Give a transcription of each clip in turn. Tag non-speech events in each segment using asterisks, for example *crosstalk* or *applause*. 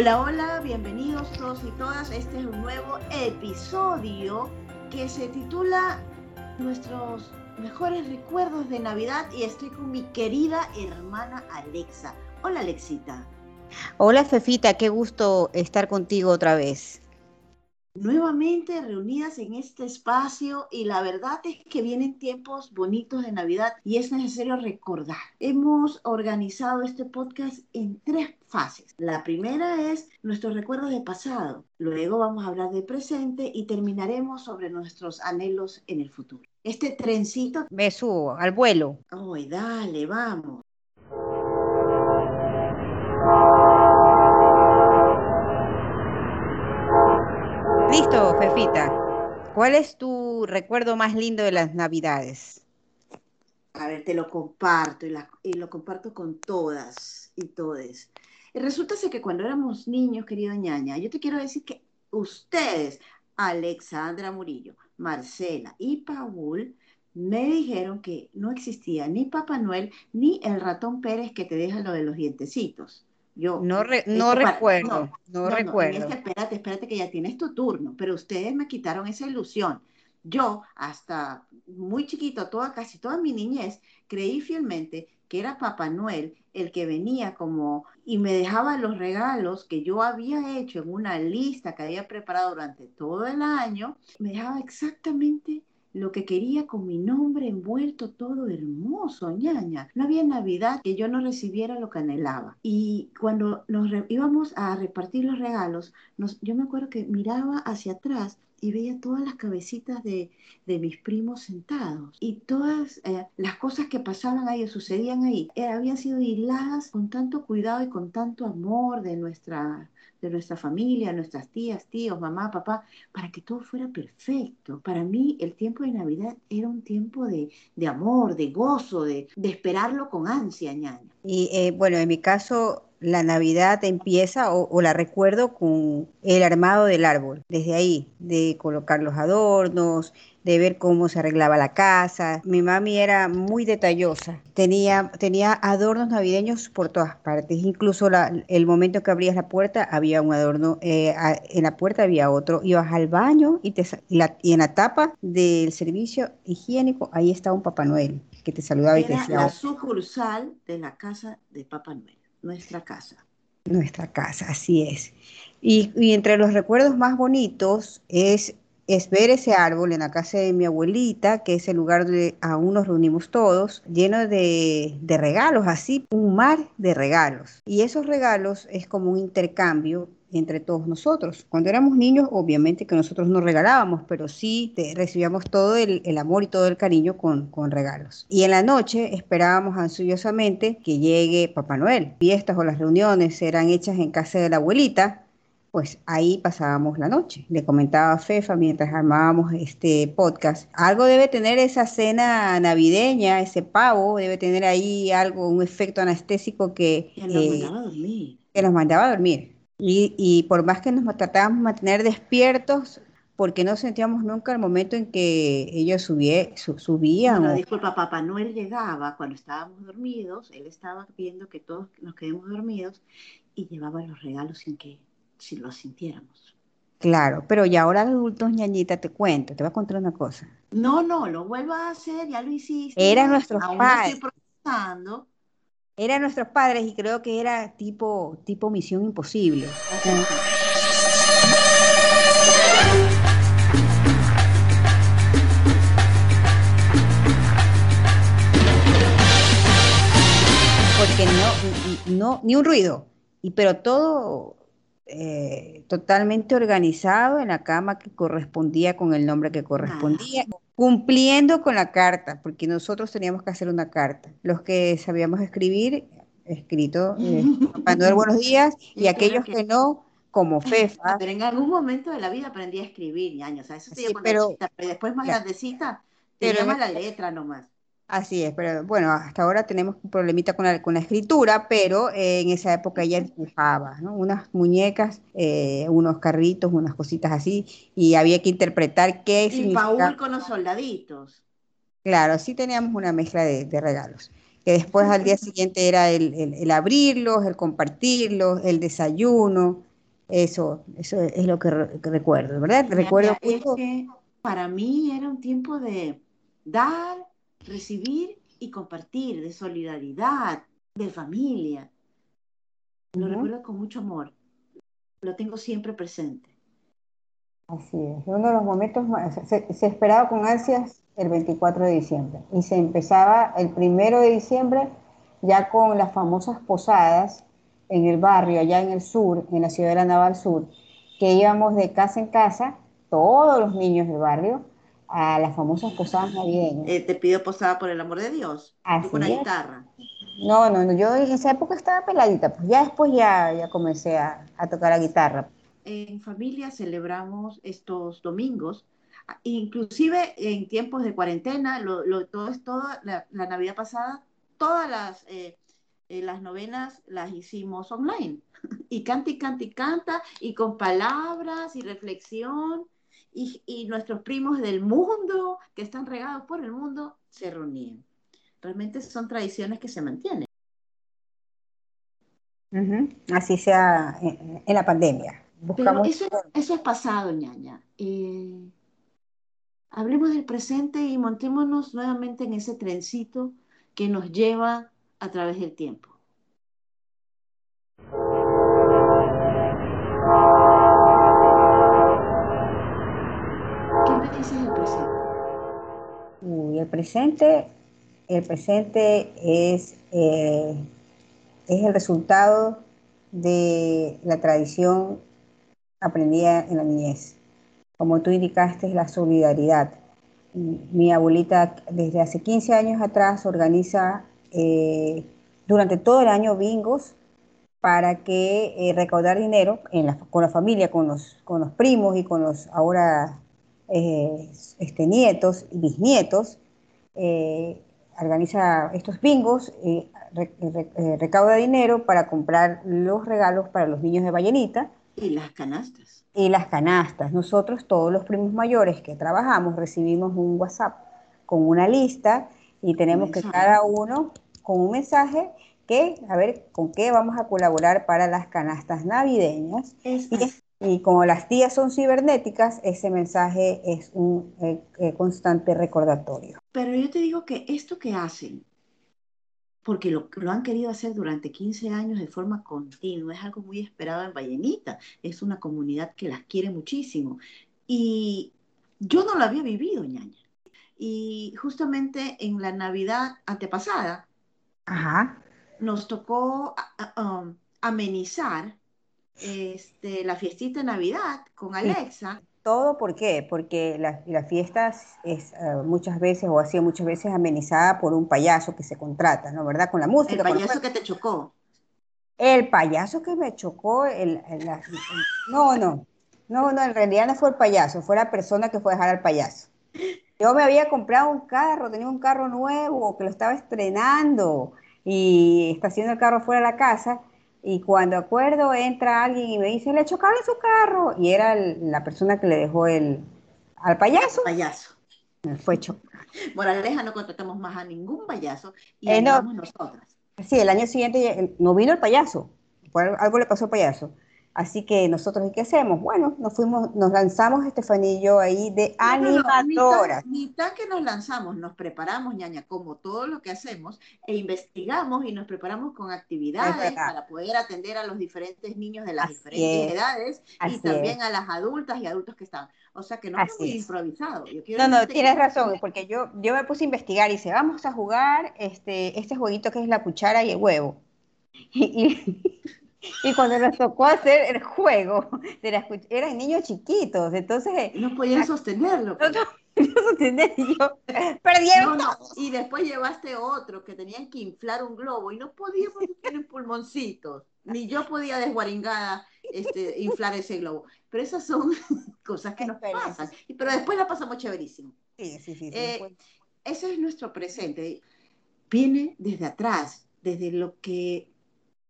Hola, hola, bienvenidos todos y todas. Este es un nuevo episodio que se titula Nuestros mejores recuerdos de Navidad y estoy con mi querida hermana Alexa. Hola, Alexita. Hola, Fefita, qué gusto estar contigo otra vez nuevamente reunidas en este espacio y la verdad es que vienen tiempos bonitos de Navidad y es necesario recordar. Hemos organizado este podcast en tres fases. La primera es nuestros recuerdos de pasado, luego vamos a hablar de presente y terminaremos sobre nuestros anhelos en el futuro. Este trencito... Me subo al vuelo. Ay, dale, vamos. Fefita. ¿Cuál es tu recuerdo más lindo de las Navidades? A ver, te lo comparto y, lo comparto con todas y todes. Resulta que cuando éramos niños, querido ñaña, yo te quiero decir que ustedes, Alexandra Murillo, Marcela y Paul, me dijeron que no existía ni Papá Noel ni el ratón Pérez que te deja lo de los dientecitos. Yo, no, no recuerdo, no, recuerdo. espérate, espérate que ya tienes tu turno, pero ustedes me quitaron esa ilusión. Yo, hasta muy chiquito, toda, casi toda mi niñez, creí fielmente que era Papá Noel el que venía como y me dejaba los regalos que yo había hecho en una lista que había preparado durante todo el año, me dejaba exactamente lo que quería con mi nombre envuelto todo hermoso, ñaña. No había Navidad que yo no recibiera lo que anhelaba. Y cuando nos íbamos a repartir los regalos, yo me acuerdo que miraba hacia atrás y veía todas las cabecitas de, mis primos sentados y todas eh, las cosas que pasaban ahí o sucedían ahí eh, habían sido hiladas con tanto cuidado y con tanto amor de nuestra de nuestra familia, nuestras tías, tíos, mamá, papá, para que todo fuera perfecto. Para mí el tiempo de Navidad era un tiempo de, amor, de gozo, de, esperarlo con ansia, ñaña. Y eh, bueno, en mi caso la Navidad empieza o, la recuerdo con el armado del árbol, desde ahí, de colocar los adornos, de ver cómo se arreglaba la casa. Mi mami era muy detallosa, tenía, tenía adornos navideños por todas partes, incluso el momento que abrías la puerta había un adorno, eh, en la puerta había otro, ibas al baño y, te, y, en la tapa del servicio higiénico, ahí estaba un Papá Noel que te saludaba y te decía... La sucursal de la casa de Papá Noel nuestra casa. Nuestra casa, así es. Y, entre los recuerdos más bonitos es, es, ver ese árbol en la casa de mi abuelita, que es el lugar donde aún nos reunimos todos, lleno de, de regalos, así, un mar de regalos. Y esos regalos es como un intercambio entre todos nosotros. Cuando éramos niños, obviamente que nosotros no regalábamos, pero sí recibíamos todo el, amor y todo el cariño con, con, regalos. Y en la noche esperábamos ansiosamente que llegue Papá Noel. Fiestas o las reuniones eran hechas en casa de la abuelita, pues ahí pasábamos la noche. Le comentaba a Fefa mientras armábamos este podcast. Algo debe tener esa cena navideña, ese pavo, debe tener ahí algo, un efecto anestésico que, que nos mandaba a dormir. Que nos mandaba a dormir. Y, por más que nos tratábamos de mantener despiertos, porque no sentíamos nunca el momento en que ellos subían. No, disculpa, Papá Noel llegaba cuando estábamos dormidos, él estaba viendo que todos nos quedemos dormidos y llevaba los regalos sin que si los sintiéramos. Claro, pero ya ahora adultos, ñañita, te cuento, te voy a contar una cosa. No, no, lo vuelvo a hacer, ya lo hiciste. Eran nuestros padres eran nuestros padres y creo que era tipo, tipo misión imposible. Porque no, no, ni un ruido, y pero todo eh, totalmente organizado en la cama que correspondía con el nombre que correspondía cumpliendo con la carta, porque nosotros teníamos que hacer una carta. Los que sabíamos escribir, escrito, eh, *laughs* buenos días, y aquellos que, no, como *laughs* Fefa. Pero en algún momento de la vida aprendí a escribir, años, o sea, eso sí, pero, pero después más grandecita, te llama la letra nomás. Así es, pero bueno, hasta ahora tenemos un problemita con la, con la escritura, pero eh, en esa época ella dibujaba, ¿no? Unas muñecas, eh, unos carritos, unas cositas así, y había que interpretar qué y significaba. con los soldaditos. Claro, sí teníamos una mezcla de, regalos. que después al día siguiente era el, abrirlos, el compartirlos, el desayuno, eso, eso es lo que, recuerdo, ¿verdad? recuerdo es que para mí era un tiempo de dar, recibir y compartir, de solidaridad, de familia. Lo recuerdo con mucho amor. Lo tengo siempre presente. Así es. Uno de los momentos se, se, esperaba con ansias el 24 de diciembre y se empezaba el primero de diciembre ya con las famosas posadas en el barrio, allá en el sur, en la ciudad de la Naval Sur, que íbamos de casa en casa, todos los niños del barrio, a las famosas posadas navideñas. Eh, te pido posada por el amor de Dios. Así con la guitarra. No, no, no, yo en esa época estaba peladita, pues ya después ya, ya comencé a, tocar la guitarra. En familia celebramos estos domingos, inclusive en tiempos de cuarentena, lo, todo es toda la, Navidad pasada, todas las, eh, eh, las novenas las hicimos online. *laughs* Y canta y canta y canta, y con palabras y reflexión, y, y nuestros primos del mundo, que están regados por el mundo, se reunían realmente son tradiciones que se mantienen. Así sea en, la pandemia. Pero eso, eso, es pasado, ñaña. Eh, hablemos del presente y montémonos nuevamente en ese trencito que nos lleva a través del tiempo. ¿Qué me dices del presente? Uy, el presente el presente es, eh, es el resultado de la tradición aprendida en la niñez. Como tú indicaste, es la solidaridad. Mi abuelita desde hace 15 años atrás organiza eh, durante todo el año bingos para que eh, recaudar dinero con la familia, con los, con los primos y con los ahora este, nietos y bisnietos, organiza estos bingos, eh, eh, recauda dinero para comprar los regalos para los niños de Vallenita. Y las canastas. Y las canastas. Nosotros, todos los primos mayores que trabajamos, recibimos un WhatsApp con una lista y tenemos que cada uno con un mensaje que, a ver, con qué vamos a colaborar para las canastas navideñas. y, como las tías son cibernéticas, ese mensaje es un eh, constante recordatorio. Pero yo te digo que esto que hacen, porque lo, lo, han querido hacer durante 15 años de forma continua, es algo muy esperado en Vallenita, es una comunidad que las quiere muchísimo. Y yo no lo había vivido, ñaña. Y justamente en la Navidad antepasada, nos tocó um, amenizar este, la fiestita de Navidad con Alexa. Todo, ¿por qué? Porque la, la fiesta es eh, muchas veces, o ha sido muchas veces amenizada por un payaso que se contrata, ¿no? ¿Verdad? Con la música. El payaso que te chocó. El payaso que me chocó, el, no, no, no, no, en realidad no fue el payaso, fue la persona que fue a dejar al payaso. Yo me había comprado un carro, tenía un carro nuevo que lo estaba estrenando y estacioné el carro fuera de la casa y cuando acuerdo, entra alguien y me dice, le chocaron su carro. Y era la persona que le dejó el al payaso. Payaso. Fue chocado. Moraleja, no contratamos más a ningún payaso y eh, nosotras. Sí, el año siguiente no vino el payaso. Algo le pasó al payaso. Así que nosotros, ¿qué hacemos? Bueno, nos fuimos, nos lanzamos Estefanía y yo ahí de animadoras. Ni tan que nos lanzamos, nos preparamos, ñaña, como todo lo que hacemos, e investigamos y nos preparamos con actividades para poder atender a los diferentes niños de las diferentes edades y también a las adultas y adultos que están. O sea que no es muy improvisado. no, no, tienes razón, porque yo, yo me puse a investigar y dice, vamos a jugar este, este jueguito que es la cuchara y el huevo. *laughs* y y cuando nos tocó hacer el juego, de la, eran niños chiquitos, entonces... No podían sostenerlo. No, no, sostener y yo, perdieron Y después llevaste otro que tenían que inflar un globo y no podíamos tener pulmoncitos. Ni yo podía desguaringada este, inflar ese globo. Pero esas son *laughs* cosas que nos pasan. Pero después la pasamos chéverísimo. Sí, sí, sí. Eh, ese es nuestro presente. Viene desde atrás, desde lo que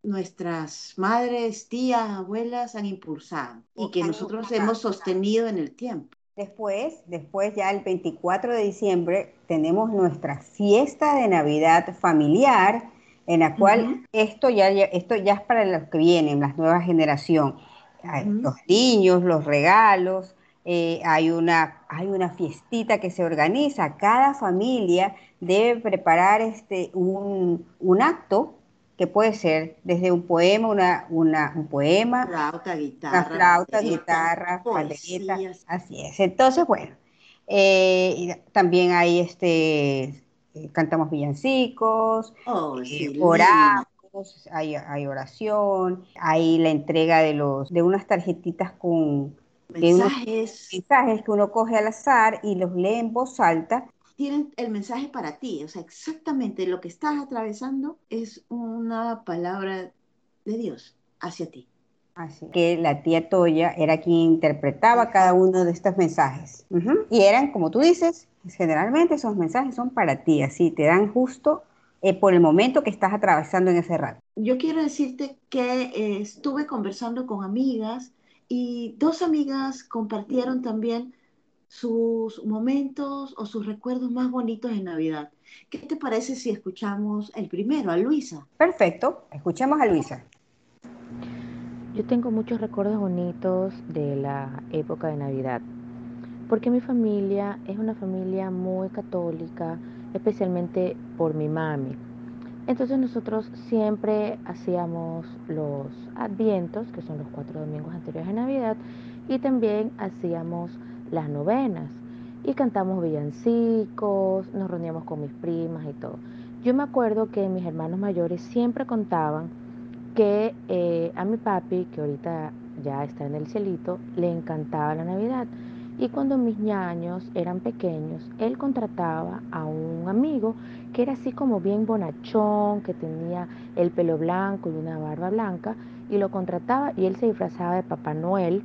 nuestras madres, tías, abuelas han impulsado y que nosotros hemos sostenido en el tiempo. Después, después ya el 24 de diciembre tenemos nuestra fiesta de Navidad familiar, en la cual esto, ya, esto ya es para los que vienen, las nuevas generación. Los niños, los regalos, eh, hay, una, hay una fiestita que se organiza. Cada familia debe preparar este, un, un acto que puede ser desde un poema, una, una, un poema, flauta, guitarra, una flauta, guitarra, así es. Entonces, bueno, eh, también hay este, eh, cantamos villancicos, oh, eh, oramos, hay, hay, oración, hay la entrega de los, de unas tarjetitas con mensajes. mensajes que uno coge al azar y los lee en voz alta tienen el mensaje para ti. O sea, exactamente lo que estás atravesando es una palabra de Dios hacia ti. Así que la tía Toya era quien interpretaba cada uno de estos mensajes. Y eran, como tú dices, generalmente esos mensajes son para ti, así te dan justo eh, por el momento que estás atravesando en ese rato. Yo quiero decirte que eh, estuve conversando con amigas y dos amigas compartieron también sus momentos o sus recuerdos más bonitos de Navidad. ¿Qué te parece si escuchamos el primero, a Luisa? Perfecto, escuchemos a Luisa. Yo tengo muchos recuerdos bonitos de la época de Navidad, porque mi familia es una familia muy católica, especialmente por mi mami. Entonces nosotros siempre hacíamos los advientos, que son los cuatro domingos anteriores a Navidad, y también hacíamos las novenas y cantamos villancicos, nos reuníamos con mis primas y todo. Yo me acuerdo que mis hermanos mayores siempre contaban que eh, a mi papi, que ahorita ya está en el cielito, le encantaba la Navidad. Y cuando mis ñaños eran pequeños, él contrataba a un amigo que era así como bien bonachón, que tenía el pelo blanco y una barba blanca, y lo contrataba y él se disfrazaba de Papá Noel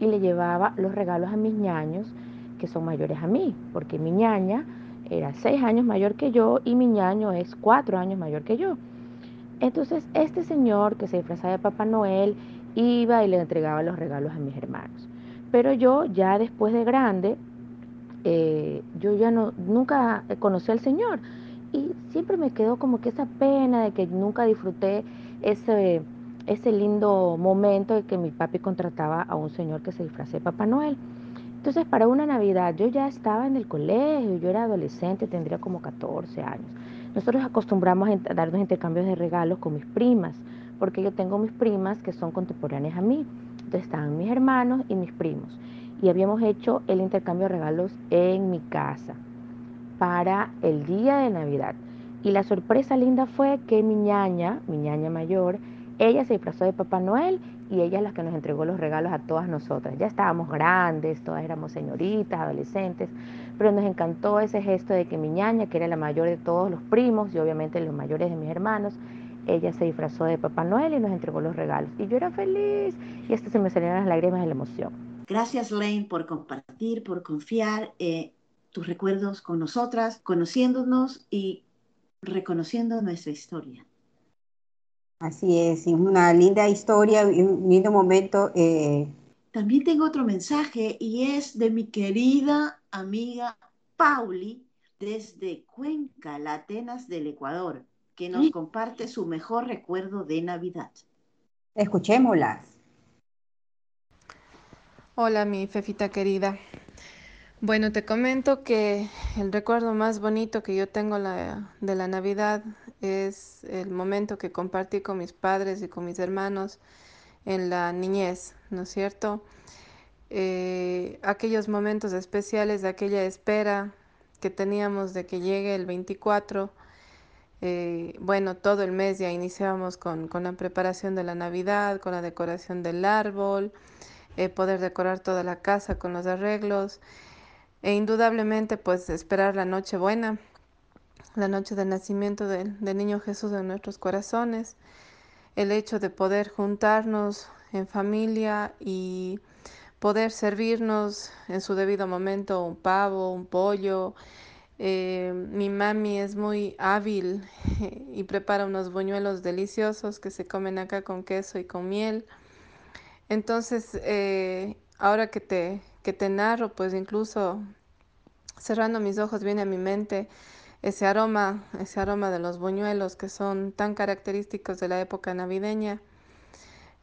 y le llevaba los regalos a mis ñaños, que son mayores a mí, porque mi ñaña era seis años mayor que yo y mi ñaño es cuatro años mayor que yo. Entonces, este señor que se disfrazaba de Papá Noel iba y le entregaba los regalos a mis hermanos. Pero yo, ya después de grande, eh, yo ya no, nunca conocí al Señor. Y siempre me quedó como que esa pena de que nunca disfruté ese, ese lindo momento de que mi papi contrataba a un señor que se disfrazaba de Papá Noel. Entonces, para una Navidad, yo ya estaba en el colegio, yo era adolescente, tendría como 14 años. Nosotros acostumbramos a darnos intercambios de regalos con mis primas, porque yo tengo mis primas que son contemporáneas a mí. Entonces estaban mis hermanos y mis primos. Y habíamos hecho el intercambio de regalos en mi casa para el día de Navidad. Y la sorpresa linda fue que mi ñaña, mi ñaña mayor, ella se disfrazó de Papá Noel y ella es la que nos entregó los regalos a todas nosotras. Ya estábamos grandes, todas éramos señoritas, adolescentes, pero nos encantó ese gesto de que mi ñaña, que era la mayor de todos los primos y obviamente los mayores de mis hermanos, ella se disfrazó de Papá Noel y nos entregó los regalos. Y yo era feliz y hasta se me salieron las lágrimas de la emoción. Gracias, Lane, por compartir, por confiar eh, tus recuerdos con nosotras, conociéndonos y reconociendo nuestra historia. Así es, es una linda historia y un lindo momento. Eh. También tengo otro mensaje y es de mi querida amiga Pauli desde Cuenca, la Atenas del Ecuador, que nos comparte su mejor recuerdo de Navidad. Escuchémoslas. Hola, mi Fefita querida. Bueno, te comento que el recuerdo más bonito que yo tengo de la Navidad es el momento que compartí con mis padres y con mis hermanos en la niñez, ¿no es cierto? Eh, aquellos momentos especiales de aquella espera que teníamos de que llegue el 24. Eh, bueno, todo el mes ya iniciábamos con, la preparación de la Navidad, con la decoración del árbol, eh, poder decorar toda la casa con los arreglos e indudablemente pues esperar la noche buena, la noche del nacimiento del, niño Jesús en nuestros corazones, el hecho de poder juntarnos en familia y poder servirnos en su debido momento un pavo, un pollo. Eh, mi mami es muy hábil *laughs* y prepara unos buñuelos deliciosos que se comen acá con queso y con miel. Entonces, eh, ahora que te, que te narro, pues incluso cerrando mis ojos viene a mi mente ese aroma, ese aroma de los buñuelos que son tan característicos de la época navideña.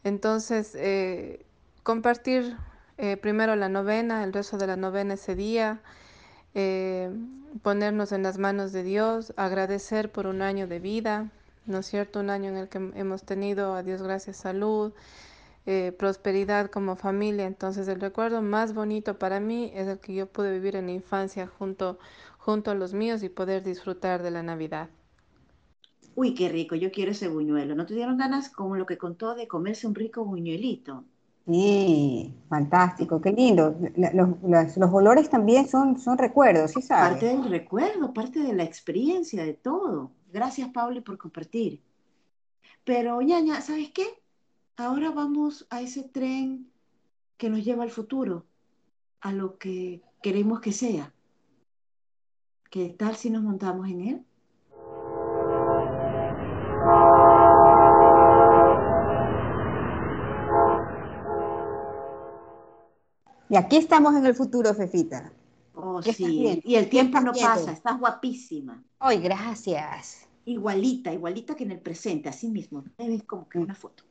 Entonces, eh, compartir eh, primero la novena, el resto de la novena ese día, eh, ponernos en las manos de Dios, agradecer por un año de vida, ¿no es cierto? Un año en el que hemos tenido, a Dios gracias, salud, prosperidad como familia. Entonces el recuerdo más bonito para mí es el que yo pude vivir en la infancia junto, junto a los míos y poder disfrutar de la Navidad. Uy, qué rico, yo quiero ese buñuelo. ¿No te dieron ganas, como lo que contó, de comerse un rico buñuelito? Sí, fantástico, qué lindo. Los, los, olores también son, son recuerdos, ¿sí sabes? Parte del recuerdo, parte de la experiencia, de todo. Gracias, Pauli, por compartir. Pero, ñaña, ¿sabes qué? Ahora vamos a ese tren que nos lleva al futuro, a lo que queremos que sea. ¿Qué tal si nos montamos en él? Y aquí estamos en el futuro, Fefita. Oh, sí. Y el tiempo no pasa, estás guapísima. Ay, gracias. Igualita, igualita que en el presente, así mismo. Te ves como que una foto.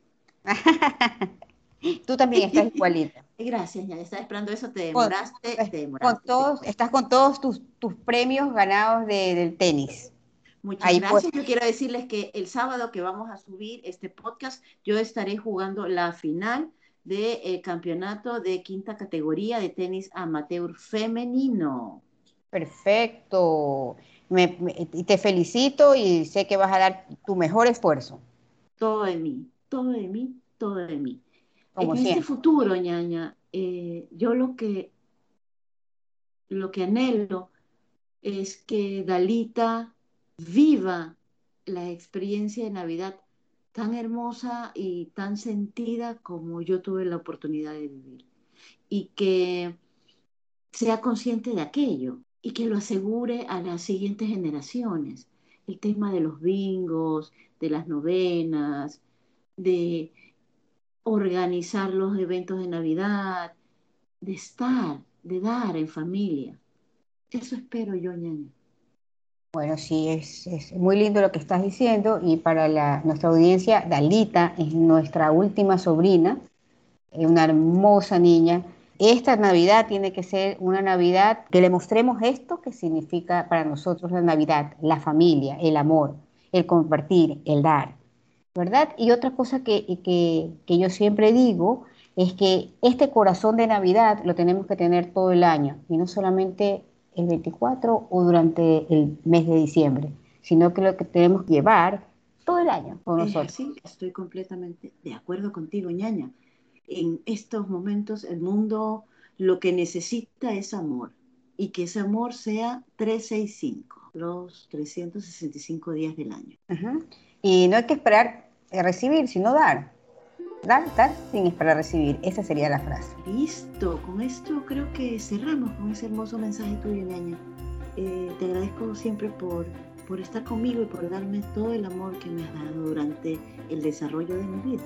*laughs* Tú también estás igualita. Gracias, ya estaba esperando eso, te demoraste, con, te demoraste. todos, estás con todos tus, tus premios ganados del tenis. Muchas gracias. Yo quiero decirles que el sábado que vamos a subir este podcast, yo estaré jugando la final del campeonato de quinta categoría de tenis amateur femenino. Perfecto. y te felicito y sé que vas a dar tu mejor esfuerzo. Todo de mí, todo de mí, todo de mí en este futuro, ñaña, eh, yo lo que, lo que anhelo es que Dalita viva la experiencia de Navidad tan hermosa y tan sentida como yo tuve la oportunidad de vivir. Y que sea consciente de aquello y que lo asegure a las siguientes generaciones. El tema de los bingos, de las novenas, de organizar los eventos de Navidad, de estar, de dar en familia. Eso espero yo, ñaña. Bueno, sí, es, muy lindo lo que estás diciendo y para la, nuestra audiencia, Dalita es nuestra última sobrina, es una hermosa niña. Esta Navidad tiene que ser una Navidad que le mostremos esto que significa para nosotros la Navidad, la familia, el amor, el compartir, el dar. ¿Verdad? Y otra cosa que, que, yo siempre digo es que este corazón de Navidad lo tenemos que tener todo el año y no solamente el 24 o durante el mes de diciembre, sino que lo que tenemos que llevar todo el año con nosotros. Sí, estoy completamente de acuerdo contigo, ñaña. En estos momentos el mundo lo que necesita es amor y que ese amor sea 365, los 365 días del año. Y no hay que esperar recibir, sino dar. Dar, dar sin esperar recibir. Esa sería la frase. Listo, con esto creo que cerramos con ese hermoso mensaje tuyo, ñaña. Eh, te agradezco siempre por, por estar conmigo y por darme todo el amor que me has dado durante el desarrollo de mi vida.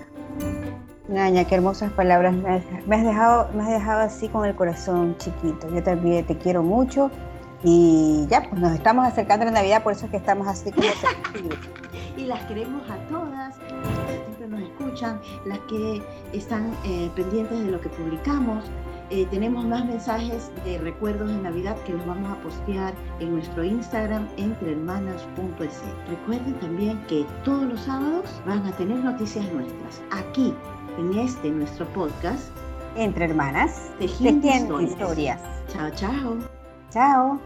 Ñaña, qué hermosas palabras. Me has, dejado, me has dejado así con el corazón chiquito. Yo también te quiero mucho. Y ya, pues nos estamos acercando a la Navidad, por eso es que estamos así como *laughs* y las queremos a todas, las que siempre nos escuchan, las que están eh, pendientes de lo que publicamos. Eh, tenemos más mensajes de recuerdos de Navidad que los vamos a postear en nuestro Instagram entrehermanas.es. Recuerden también que todos los sábados van a tener noticias nuestras aquí en este nuestro podcast Entre Hermanas, tejiendo, historias. Chao, chao. Chao.